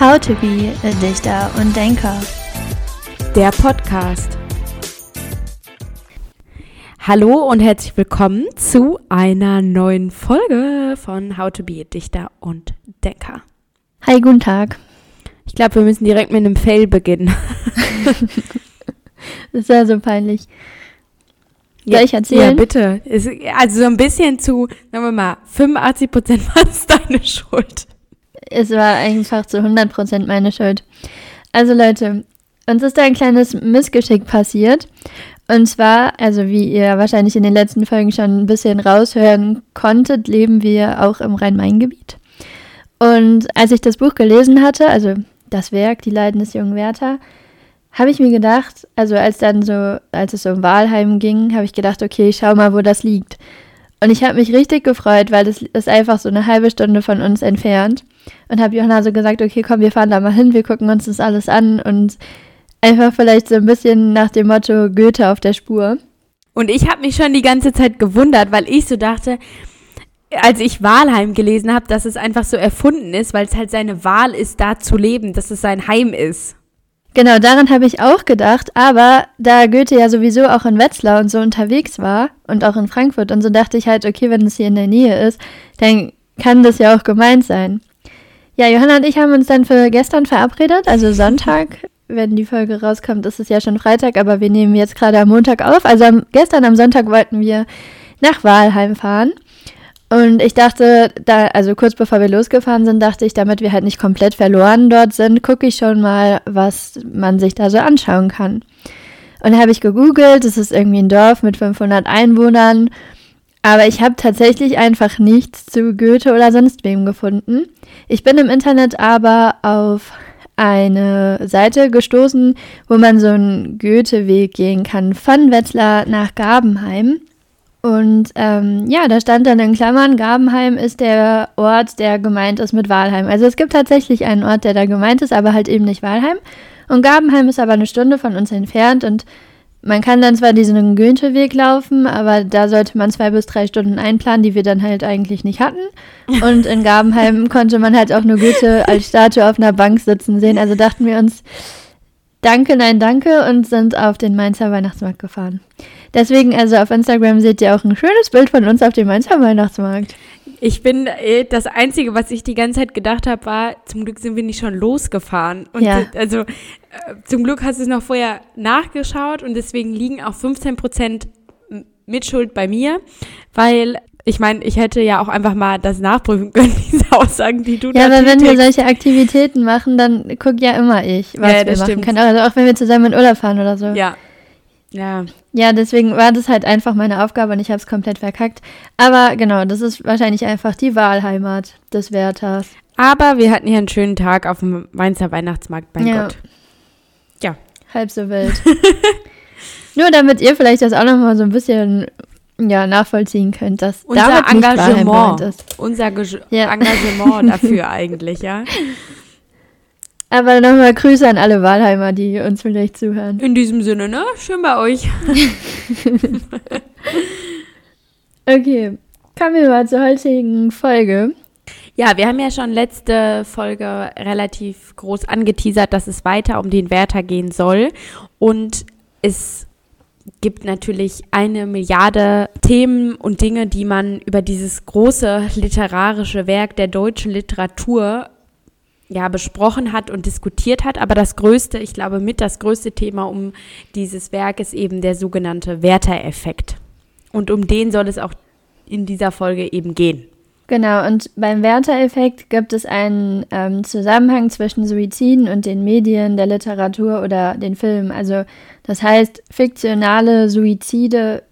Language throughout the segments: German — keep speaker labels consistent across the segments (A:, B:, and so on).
A: How to be a Dichter und Denker.
B: Der Podcast. Hallo und herzlich willkommen zu einer neuen Folge von How to be a Dichter und Denker.
A: Hi, guten Tag.
B: Ich glaube, wir müssen direkt mit einem Fail beginnen.
A: das ist ja so peinlich. Soll
B: ja,
A: ich erzählen?
B: Ja, bitte. also so ein bisschen zu, sagen wir mal, 85 Prozent war es deine Schuld.
A: Es war einfach zu 100 Prozent meine Schuld. Also Leute, uns ist da ein kleines Missgeschick passiert. Und zwar, also wie ihr wahrscheinlich in den letzten Folgen schon ein bisschen raushören konntet, leben wir auch im Rhein-Main-Gebiet. Und als ich das Buch gelesen hatte, also das Werk Die Leiden des jungen Werther, habe ich mir gedacht, also als dann so, als es um Wahlheim ging, habe ich gedacht, okay, ich schau mal, wo das liegt. Und ich habe mich richtig gefreut, weil das ist einfach so eine halbe Stunde von uns entfernt. Und habe Johanna so gesagt, okay, komm, wir fahren da mal hin, wir gucken uns das alles an und einfach vielleicht so ein bisschen nach dem Motto Goethe auf der Spur.
B: Und ich habe mich schon die ganze Zeit gewundert, weil ich so dachte, als ich Wahlheim gelesen habe, dass es einfach so erfunden ist, weil es halt seine Wahl ist, da zu leben, dass es sein Heim ist.
A: Genau, daran habe ich auch gedacht, aber da Goethe ja sowieso auch in Wetzlar und so unterwegs war und auch in Frankfurt und so dachte ich halt, okay, wenn es hier in der Nähe ist, dann kann das ja auch gemeint sein. Ja, Johanna und ich haben uns dann für gestern verabredet, also Sonntag. Wenn die Folge rauskommt, ist es ja schon Freitag, aber wir nehmen jetzt gerade am Montag auf. Also am, gestern am Sonntag wollten wir nach Walheim fahren. Und ich dachte, da, also kurz bevor wir losgefahren sind, dachte ich, damit wir halt nicht komplett verloren dort sind, gucke ich schon mal, was man sich da so anschauen kann. Und habe ich gegoogelt, es ist irgendwie ein Dorf mit 500 Einwohnern, aber ich habe tatsächlich einfach nichts zu Goethe oder sonst wem gefunden. Ich bin im Internet aber auf eine Seite gestoßen, wo man so einen Goethe-Weg gehen kann von Wetzlar nach Gabenheim. Und ähm, ja, da stand dann in Klammern, Gabenheim ist der Ort, der gemeint ist mit Walheim. Also es gibt tatsächlich einen Ort, der da gemeint ist, aber halt eben nicht Walheim. Und Gabenheim ist aber eine Stunde von uns entfernt und man kann dann zwar diesen Goethe-Weg laufen, aber da sollte man zwei bis drei Stunden einplanen, die wir dann halt eigentlich nicht hatten. Und in Gabenheim konnte man halt auch nur Goethe als Statue auf einer Bank sitzen sehen. Also dachten wir uns, danke, nein, danke und sind auf den Mainzer Weihnachtsmarkt gefahren. Deswegen, also auf Instagram seht ihr auch ein schönes Bild von uns auf dem Mainzer Weihnachtsmarkt.
B: Ich bin, äh, das Einzige, was ich die ganze Zeit gedacht habe, war, zum Glück sind wir nicht schon losgefahren. Und
A: ja.
B: also, äh, zum Glück hast du es noch vorher nachgeschaut und deswegen liegen auch 15 Prozent Mitschuld bei mir, weil ich meine, ich hätte ja auch einfach mal das nachprüfen können, diese Aussagen, die du
A: Ja, aber wenn wir solche Aktivitäten machen, dann guck ja immer ich, was ja, wir machen stimmt. können. Also auch wenn wir zusammen in Urlaub fahren oder so.
B: Ja, ja.
A: Ja, deswegen war das halt einfach meine Aufgabe und ich habe es komplett verkackt. Aber genau, das ist wahrscheinlich einfach die Wahlheimat des Werthers.
B: Aber wir hatten hier einen schönen Tag auf dem Mainzer Weihnachtsmarkt, mein ja. Gott.
A: Ja. Halb so wild. Nur damit ihr vielleicht das auch nochmal so ein bisschen ja, nachvollziehen könnt, dass
B: unser Engagement ist. Unser Ge ja. Engagement dafür eigentlich, ja.
A: Aber nochmal Grüße an alle Wahlheimer, die uns vielleicht zuhören.
B: In diesem Sinne, ne? Schön bei euch.
A: okay, kommen wir mal zur heutigen Folge.
B: Ja, wir haben ja schon letzte Folge relativ groß angeteasert, dass es weiter um den Wärter gehen soll. Und es gibt natürlich eine Milliarde Themen und Dinge, die man über dieses große literarische Werk der deutschen Literatur ja, besprochen hat und diskutiert hat. Aber das größte, ich glaube, mit das größte Thema um dieses Werk ist eben der sogenannte Werther-Effekt. Und um den soll es auch in dieser Folge eben gehen.
A: Genau, und beim Werther-Effekt gibt es einen ähm, Zusammenhang zwischen Suiziden und den Medien, der Literatur oder den Filmen. Also das heißt, fiktionale Suizide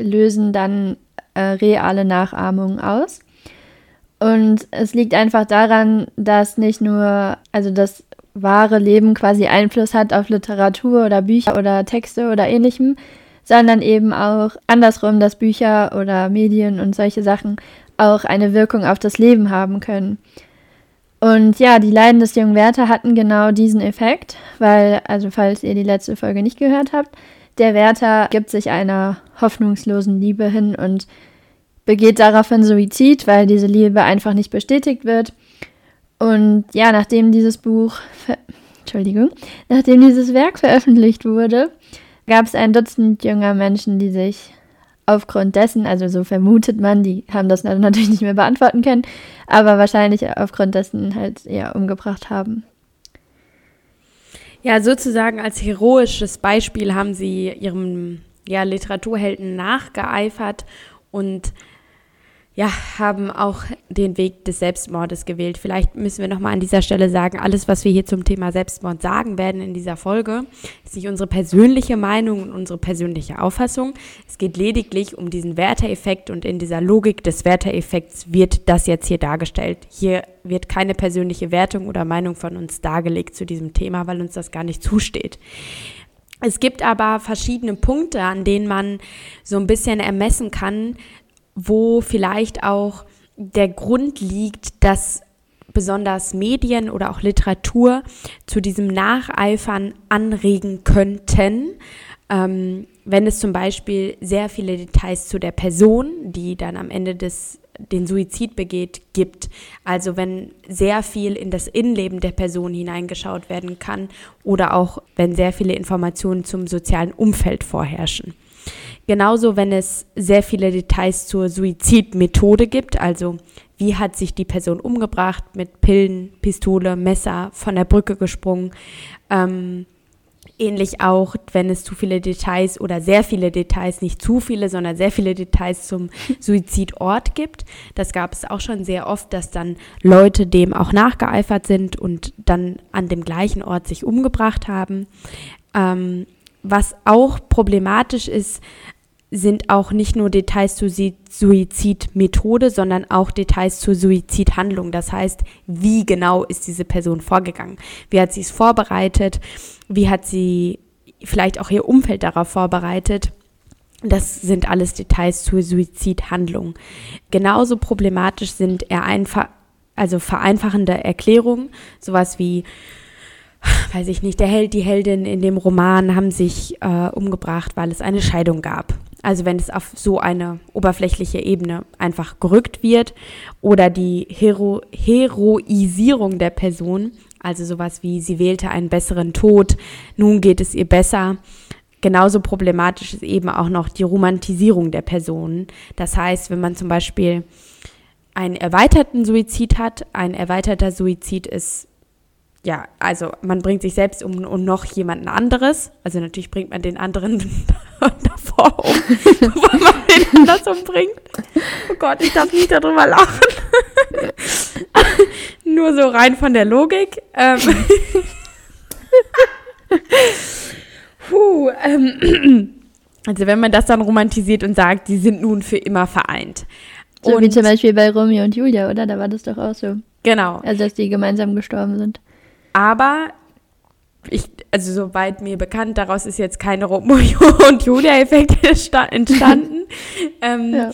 A: lösen dann äh, reale Nachahmungen aus. Und es liegt einfach daran, dass nicht nur, also das wahre Leben quasi Einfluss hat auf Literatur oder Bücher oder Texte oder ähnlichem, sondern eben auch andersrum, dass Bücher oder Medien und solche Sachen auch eine Wirkung auf das Leben haben können. Und ja, die Leiden des jungen Werther hatten genau diesen Effekt, weil, also falls ihr die letzte Folge nicht gehört habt, der Werther gibt sich einer hoffnungslosen Liebe hin und begeht daraufhin Suizid, weil diese Liebe einfach nicht bestätigt wird. Und ja, nachdem dieses Buch, Entschuldigung, nachdem dieses Werk veröffentlicht wurde, gab es ein Dutzend junger Menschen, die sich aufgrund dessen, also so vermutet man, die haben das natürlich nicht mehr beantworten können, aber wahrscheinlich aufgrund dessen halt eher umgebracht haben.
B: Ja, sozusagen als heroisches Beispiel haben sie ihrem ja, Literaturhelden nachgeeifert und ja, haben auch den Weg des Selbstmordes gewählt. Vielleicht müssen wir nochmal an dieser Stelle sagen, alles, was wir hier zum Thema Selbstmord sagen werden in dieser Folge, ist nicht unsere persönliche Meinung und unsere persönliche Auffassung. Es geht lediglich um diesen Werteeffekt und in dieser Logik des Werteeffekts wird das jetzt hier dargestellt. Hier wird keine persönliche Wertung oder Meinung von uns dargelegt zu diesem Thema, weil uns das gar nicht zusteht. Es gibt aber verschiedene Punkte, an denen man so ein bisschen ermessen kann, wo vielleicht auch der Grund liegt, dass besonders Medien oder auch Literatur zu diesem Nacheifern anregen könnten. Ähm, wenn es zum Beispiel sehr viele Details zu der Person, die dann am Ende des den Suizid begeht, gibt. Also wenn sehr viel in das Innenleben der Person hineingeschaut werden kann oder auch wenn sehr viele Informationen zum sozialen Umfeld vorherrschen. Genauso, wenn es sehr viele Details zur Suizidmethode gibt, also wie hat sich die Person umgebracht mit Pillen, Pistole, Messer, von der Brücke gesprungen. Ähm, ähnlich auch, wenn es zu viele Details oder sehr viele Details, nicht zu viele, sondern sehr viele Details zum Suizidort gibt. Das gab es auch schon sehr oft, dass dann Leute dem auch nachgeeifert sind und dann an dem gleichen Ort sich umgebracht haben. Ähm, was auch problematisch ist, sind auch nicht nur Details zur Suizidmethode, sondern auch Details zur Suizidhandlung. Das heißt, wie genau ist diese Person vorgegangen? Wie hat sie es vorbereitet? Wie hat sie vielleicht auch ihr Umfeld darauf vorbereitet? Das sind alles Details zur Suizidhandlung. Genauso problematisch sind einfach, also vereinfachende Erklärungen, sowas wie weiß ich nicht, der Held, die Heldin in dem Roman haben sich äh, umgebracht, weil es eine Scheidung gab. Also wenn es auf so eine oberflächliche Ebene einfach gerückt wird oder die Hero Heroisierung der Person, also sowas wie sie wählte einen besseren Tod, nun geht es ihr besser. Genauso problematisch ist eben auch noch die Romantisierung der Person. Das heißt, wenn man zum Beispiel einen erweiterten Suizid hat, ein erweiterter Suizid ist ja, also man bringt sich selbst um und noch jemanden anderes. Also natürlich bringt man den anderen davor um, bevor man den anders umbringt. Oh Gott, ich darf nicht darüber lachen. Nur so rein von der Logik. Ähm. Puh, ähm. Also wenn man das dann romantisiert und sagt, die sind nun für immer vereint.
A: So und wie zum Beispiel bei Romeo und Julia, oder? Da war das doch auch so.
B: Genau.
A: Also dass die gemeinsam gestorben sind.
B: Aber ich, also soweit mir bekannt, daraus ist jetzt keine Romeo und Julia-Effekt entstanden. ähm, ja.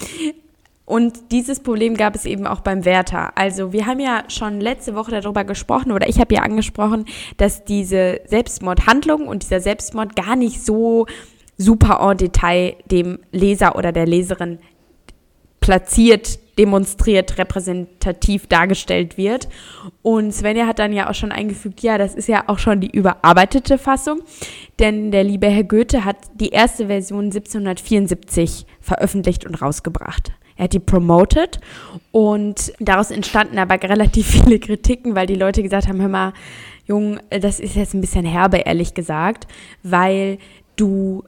B: Und dieses Problem gab es eben auch beim Werther. Also wir haben ja schon letzte Woche darüber gesprochen oder ich habe ja angesprochen, dass diese Selbstmordhandlung und dieser Selbstmord gar nicht so super en Detail dem Leser oder der Leserin platziert, demonstriert, repräsentativ dargestellt wird. Und Svenja hat dann ja auch schon eingefügt, ja, das ist ja auch schon die überarbeitete Fassung, denn der liebe Herr Goethe hat die erste Version 1774 veröffentlicht und rausgebracht. Er hat die promoted und daraus entstanden aber relativ viele Kritiken, weil die Leute gesagt haben, hör mal, Jung, das ist jetzt ein bisschen herbe, ehrlich gesagt, weil du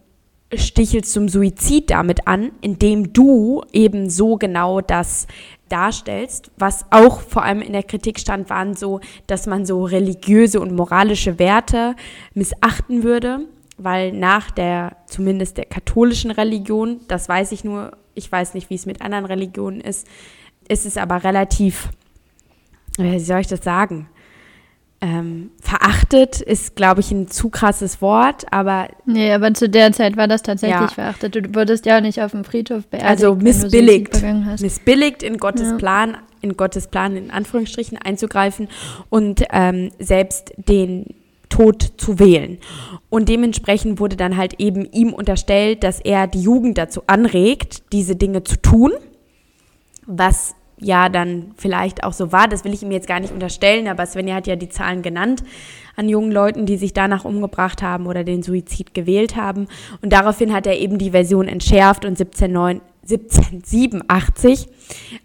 B: stichelst zum Suizid damit an, indem du eben so genau das darstellst, was auch vor allem in der Kritik stand, waren so, dass man so religiöse und moralische Werte missachten würde, weil nach der, zumindest der katholischen Religion, das weiß ich nur, ich weiß nicht, wie es mit anderen Religionen ist, ist es aber relativ, wie soll ich das sagen? Ähm, verachtet ist, glaube ich, ein zu krasses Wort, aber.
A: Nee, aber zu der Zeit war das tatsächlich ja. verachtet. Du wurdest ja auch nicht auf dem Friedhof beerdigt.
B: Also missbilligt. Missbilligt in Gottes ja. Plan, in Gottes Plan in Anführungsstrichen einzugreifen und ähm, selbst den Tod zu wählen. Und dementsprechend wurde dann halt eben ihm unterstellt, dass er die Jugend dazu anregt, diese Dinge zu tun, was ja dann vielleicht auch so war. Das will ich ihm jetzt gar nicht unterstellen, aber Svenja hat ja die Zahlen genannt an jungen Leuten, die sich danach umgebracht haben oder den Suizid gewählt haben. Und daraufhin hat er eben die Version entschärft und 17, 1787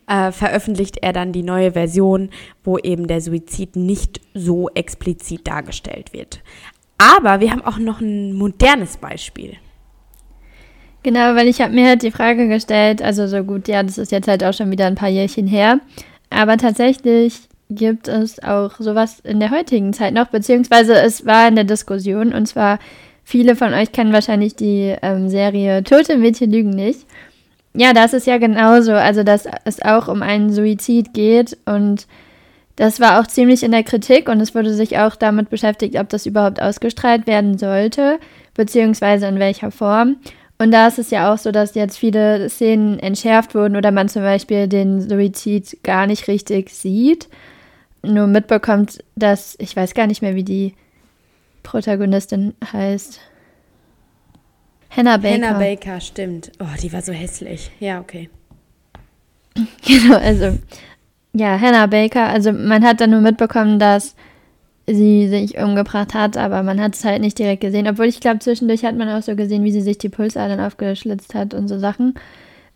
B: äh, veröffentlicht er dann die neue Version, wo eben der Suizid nicht so explizit dargestellt wird. Aber wir haben auch noch ein modernes Beispiel.
A: Genau, weil ich habe mir halt die Frage gestellt, also so gut, ja, das ist jetzt halt auch schon wieder ein paar Jährchen her, aber tatsächlich gibt es auch sowas in der heutigen Zeit noch, beziehungsweise es war in der Diskussion und zwar viele von euch kennen wahrscheinlich die ähm, Serie Tote Mädchen lügen nicht. Ja, das ist ja genauso, also dass es auch um einen Suizid geht und das war auch ziemlich in der Kritik und es wurde sich auch damit beschäftigt, ob das überhaupt ausgestrahlt werden sollte, beziehungsweise in welcher Form. Und da ist es ja auch so, dass jetzt viele Szenen entschärft wurden oder man zum Beispiel den Suizid gar nicht richtig sieht, nur mitbekommt, dass, ich weiß gar nicht mehr, wie die Protagonistin heißt.
B: Hannah Baker. Hannah Baker, stimmt. Oh, die war so hässlich. Ja, okay.
A: Genau, also, ja, Hannah Baker, also man hat dann nur mitbekommen, dass sie sich umgebracht hat, aber man hat es halt nicht direkt gesehen. Obwohl ich glaube, zwischendurch hat man auch so gesehen, wie sie sich die Pulsadern aufgeschlitzt hat und so Sachen.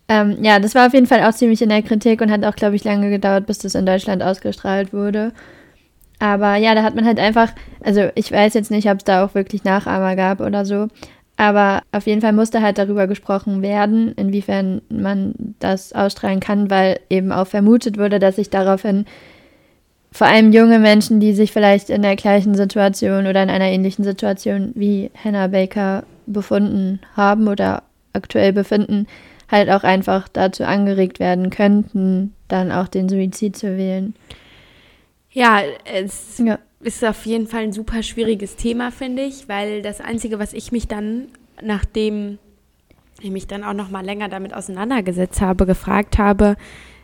A: Ähm, ja, das war auf jeden Fall auch ziemlich in der Kritik und hat auch, glaube ich, lange gedauert, bis das in Deutschland ausgestrahlt wurde. Aber ja, da hat man halt einfach, also ich weiß jetzt nicht, ob es da auch wirklich Nachahmer gab oder so, aber auf jeden Fall musste halt darüber gesprochen werden, inwiefern man das ausstrahlen kann, weil eben auch vermutet wurde, dass sich daraufhin vor allem junge Menschen, die sich vielleicht in der gleichen Situation oder in einer ähnlichen Situation wie Hannah Baker befunden haben oder aktuell befinden, halt auch einfach dazu angeregt werden könnten, dann auch den Suizid zu wählen.
B: Ja, es ja. ist auf jeden Fall ein super schwieriges Thema, finde ich, weil das Einzige, was ich mich dann, nachdem ich mich dann auch noch mal länger damit auseinandergesetzt habe, gefragt habe,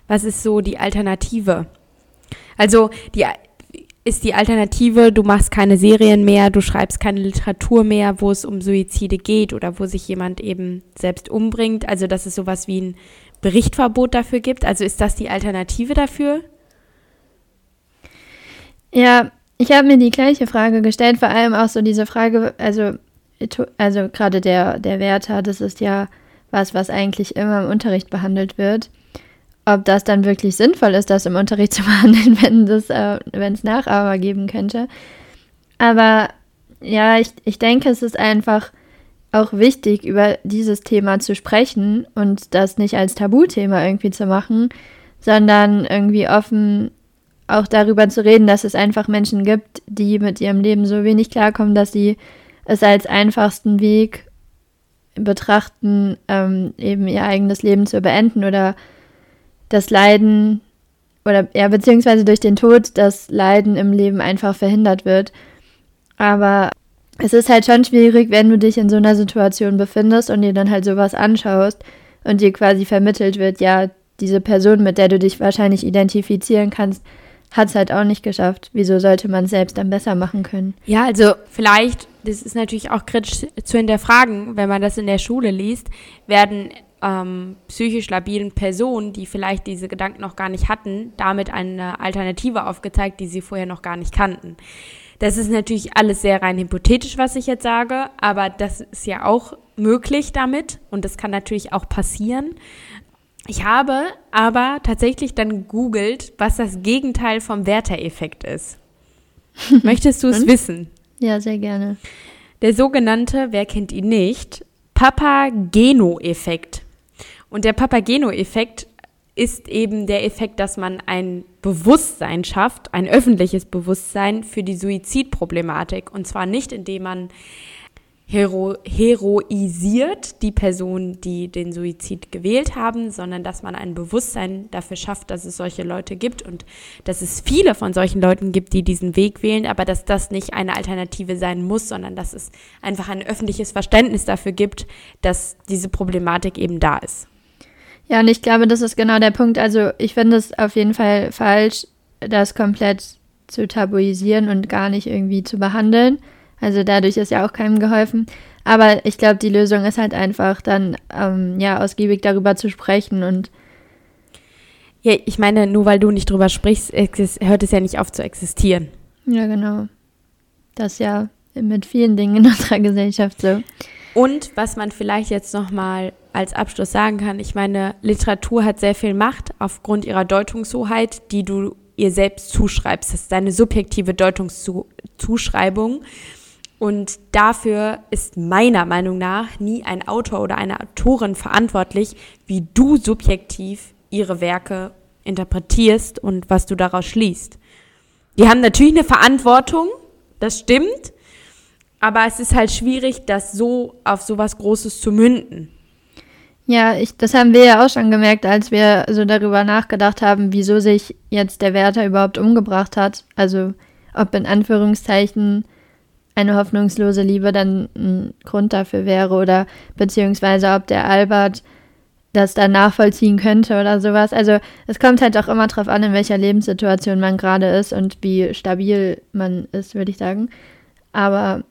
B: was ist so die Alternative? Also die ist die Alternative, du machst keine Serien mehr, du schreibst keine Literatur mehr, wo es um Suizide geht oder wo sich jemand eben selbst umbringt. Also dass es sowas wie ein Berichtverbot dafür gibt. Also ist das die Alternative dafür?
A: Ja, ich habe mir die gleiche Frage gestellt, vor allem auch so diese Frage, also, also gerade der, der Wärter, das ist ja was, was eigentlich immer im Unterricht behandelt wird ob das dann wirklich sinnvoll ist, das im Unterricht zu behandeln, wenn es äh, Nachahmer geben könnte. Aber ja, ich, ich denke, es ist einfach auch wichtig, über dieses Thema zu sprechen und das nicht als Tabuthema irgendwie zu machen, sondern irgendwie offen auch darüber zu reden, dass es einfach Menschen gibt, die mit ihrem Leben so wenig klarkommen, dass sie es als einfachsten Weg betrachten, ähm, eben ihr eigenes Leben zu beenden oder das Leiden oder ja, beziehungsweise durch den Tod das Leiden im Leben einfach verhindert wird. Aber es ist halt schon schwierig, wenn du dich in so einer Situation befindest und dir dann halt sowas anschaust und dir quasi vermittelt wird, ja, diese Person, mit der du dich wahrscheinlich identifizieren kannst, hat es halt auch nicht geschafft. Wieso sollte man es selbst dann besser machen können?
B: Ja, also vielleicht, das ist natürlich auch kritisch zu hinterfragen, wenn man das in der Schule liest, werden ähm, psychisch labilen Personen, die vielleicht diese Gedanken noch gar nicht hatten, damit eine Alternative aufgezeigt, die sie vorher noch gar nicht kannten. Das ist natürlich alles sehr rein hypothetisch, was ich jetzt sage, aber das ist ja auch möglich damit und das kann natürlich auch passieren. Ich habe aber tatsächlich dann googelt, was das Gegenteil vom Werther-Effekt ist. Möchtest du es wissen?
A: Ja, sehr gerne.
B: Der sogenannte, wer kennt ihn nicht, Papageno-Effekt. Und der Papageno-Effekt ist eben der Effekt, dass man ein Bewusstsein schafft, ein öffentliches Bewusstsein für die Suizidproblematik. Und zwar nicht, indem man hero heroisiert die Personen, die den Suizid gewählt haben, sondern dass man ein Bewusstsein dafür schafft, dass es solche Leute gibt und dass es viele von solchen Leuten gibt, die diesen Weg wählen, aber dass das nicht eine Alternative sein muss, sondern dass es einfach ein öffentliches Verständnis dafür gibt, dass diese Problematik eben da ist.
A: Ja, und ich glaube, das ist genau der Punkt. Also ich finde es auf jeden Fall falsch, das komplett zu tabuisieren und gar nicht irgendwie zu behandeln. Also dadurch ist ja auch keinem geholfen. Aber ich glaube, die Lösung ist halt einfach dann, ähm, ja, ausgiebig darüber zu sprechen und
B: Ja, ich meine, nur weil du nicht drüber sprichst, hört es ja nicht auf zu existieren.
A: Ja, genau. Das ist ja mit vielen Dingen in unserer Gesellschaft so.
B: Und was man vielleicht jetzt nochmal als Abschluss sagen kann, ich meine, Literatur hat sehr viel Macht aufgrund ihrer Deutungshoheit, die du ihr selbst zuschreibst. Das ist deine subjektive Deutungszuschreibung. Und dafür ist meiner Meinung nach nie ein Autor oder eine Autorin verantwortlich, wie du subjektiv ihre Werke interpretierst und was du daraus schließt. Die haben natürlich eine Verantwortung, das stimmt, aber es ist halt schwierig, das so auf sowas Großes zu münden.
A: Ja, ich, das haben wir ja auch schon gemerkt, als wir so darüber nachgedacht haben, wieso sich jetzt der Wärter überhaupt umgebracht hat. Also ob in Anführungszeichen eine hoffnungslose Liebe dann ein Grund dafür wäre oder beziehungsweise ob der Albert das dann nachvollziehen könnte oder sowas. Also es kommt halt auch immer drauf an, in welcher Lebenssituation man gerade ist und wie stabil man ist, würde ich sagen. Aber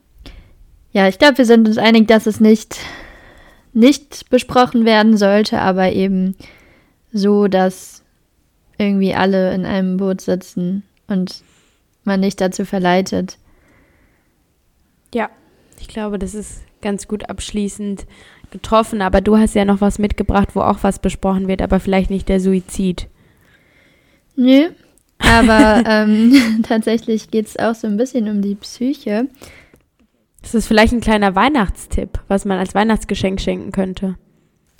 A: ja, ich glaube, wir sind uns einig, dass es nicht, nicht besprochen werden sollte, aber eben so, dass irgendwie alle in einem Boot sitzen und man nicht dazu verleitet,
B: ja, ich glaube, das ist ganz gut abschließend getroffen. Aber du hast ja noch was mitgebracht, wo auch was besprochen wird, aber vielleicht nicht der Suizid.
A: Nö, aber ähm, tatsächlich geht es auch so ein bisschen um die Psyche.
B: Das ist vielleicht ein kleiner Weihnachtstipp, was man als Weihnachtsgeschenk schenken könnte.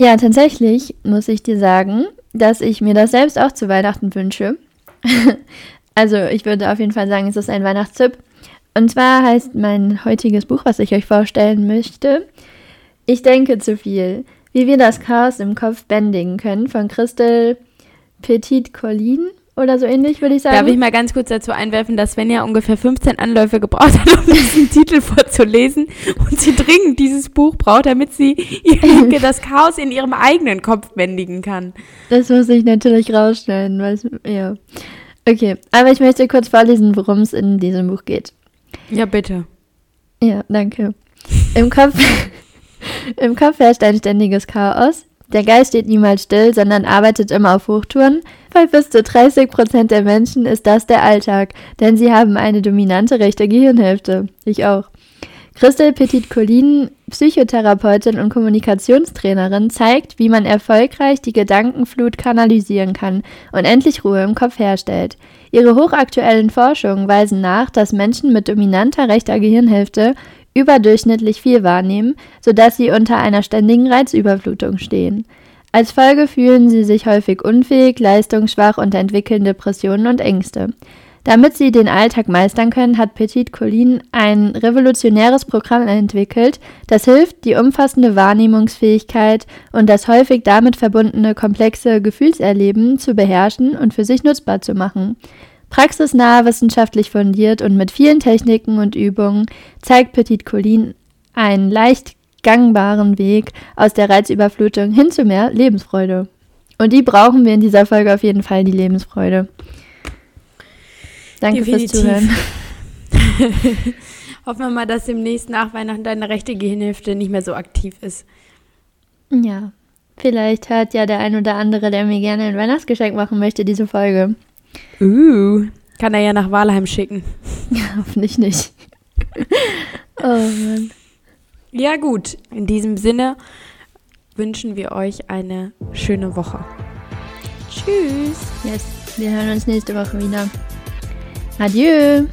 A: Ja, tatsächlich muss ich dir sagen, dass ich mir das selbst auch zu Weihnachten wünsche. also ich würde auf jeden Fall sagen, es ist ein Weihnachtstipp. Und zwar heißt mein heutiges Buch, was ich euch vorstellen möchte, Ich denke zu viel, wie wir das Chaos im Kopf bändigen können, von Christel Petit Collin oder so ähnlich, würde ich sagen.
B: Darf ich mal ganz kurz dazu einwerfen, dass Svenja ungefähr 15 Anläufe gebraucht hat, um diesen Titel vorzulesen und sie dringend dieses Buch braucht, damit sie ihr, das Chaos in ihrem eigenen Kopf bändigen kann.
A: Das muss ich natürlich rausschneiden, weil es, ja. Okay, aber ich möchte kurz vorlesen, worum es in diesem Buch geht.
B: Ja, bitte.
A: Ja, danke. Im Kopf, Im Kopf herrscht ein ständiges Chaos. Der Geist steht niemals still, sondern arbeitet immer auf Hochtouren. Bei bis zu 30 Prozent der Menschen ist das der Alltag, denn sie haben eine dominante rechte Gehirnhälfte. Ich auch. Christel Petit-Collin, Psychotherapeutin und Kommunikationstrainerin, zeigt, wie man erfolgreich die Gedankenflut kanalisieren kann und endlich Ruhe im Kopf herstellt. Ihre hochaktuellen Forschungen weisen nach, dass Menschen mit dominanter rechter Gehirnhälfte überdurchschnittlich viel wahrnehmen, sodass sie unter einer ständigen Reizüberflutung stehen. Als Folge fühlen sie sich häufig unfähig, leistungsschwach und entwickeln Depressionen und Ängste. Damit sie den Alltag meistern können, hat Petit Colin ein revolutionäres Programm entwickelt, das hilft, die umfassende Wahrnehmungsfähigkeit und das häufig damit verbundene komplexe Gefühlserleben zu beherrschen und für sich nutzbar zu machen. Praxisnah, wissenschaftlich fundiert und mit vielen Techniken und Übungen zeigt Petit Colin einen leicht gangbaren Weg aus der Reizüberflutung hin zu mehr Lebensfreude. Und die brauchen wir in dieser Folge auf jeden Fall, die Lebensfreude. Danke Definitiv. fürs Zuhören.
B: Hoffen wir mal, dass demnächst nach Weihnachten deine rechte Gehirnhälfte nicht mehr so aktiv ist.
A: Ja, vielleicht hört ja der ein oder andere, der mir gerne ein Weihnachtsgeschenk machen möchte, diese Folge.
B: Uh, kann er ja nach Walheim schicken.
A: Ja, hoffentlich nicht. oh Mann.
B: Ja, gut. In diesem Sinne wünschen wir euch eine schöne Woche.
A: Tschüss. Yes, wir hören uns nächste Woche wieder. Adieu